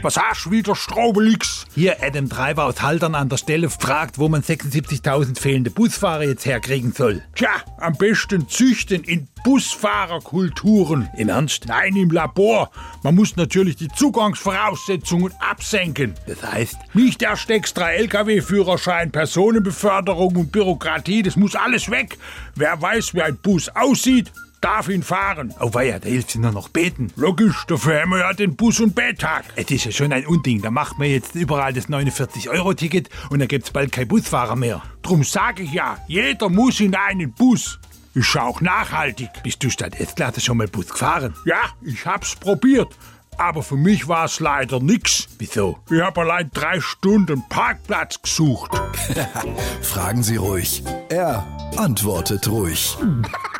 Was hast du wieder, Straubelix? Hier Adam Treiber aus Haltern an der Stelle fragt, wo man 76.000 fehlende Busfahrer jetzt herkriegen soll. Tja, am besten züchten in Busfahrerkulturen. Im Ernst? Nein, im Labor. Man muss natürlich die Zugangsvoraussetzungen absenken. Das heißt, Nicht erst extra Lkw-Führerschein, Personenbeförderung und Bürokratie, das muss alles weg. Wer weiß, wie ein Bus aussieht, darf ihn fahren. oh weia, da hilft sie nur noch beten. Logisch, dafür haben wir ja den Bus- und Betttag. Es ist ja schon ein Unding. Da macht man jetzt überall das 49-Euro-Ticket und dann gibt's bald kein Busfahrer mehr. Drum sage ich ja, jeder muss in einen Bus. Ist auch nachhaltig. Bist du statt S-Klasse schon mal Bus gefahren? Ja, ich hab's probiert. Aber für mich war's leider nix. Wieso? Ich hab allein drei Stunden Parkplatz gesucht. Fragen Sie ruhig. Er antwortet ruhig.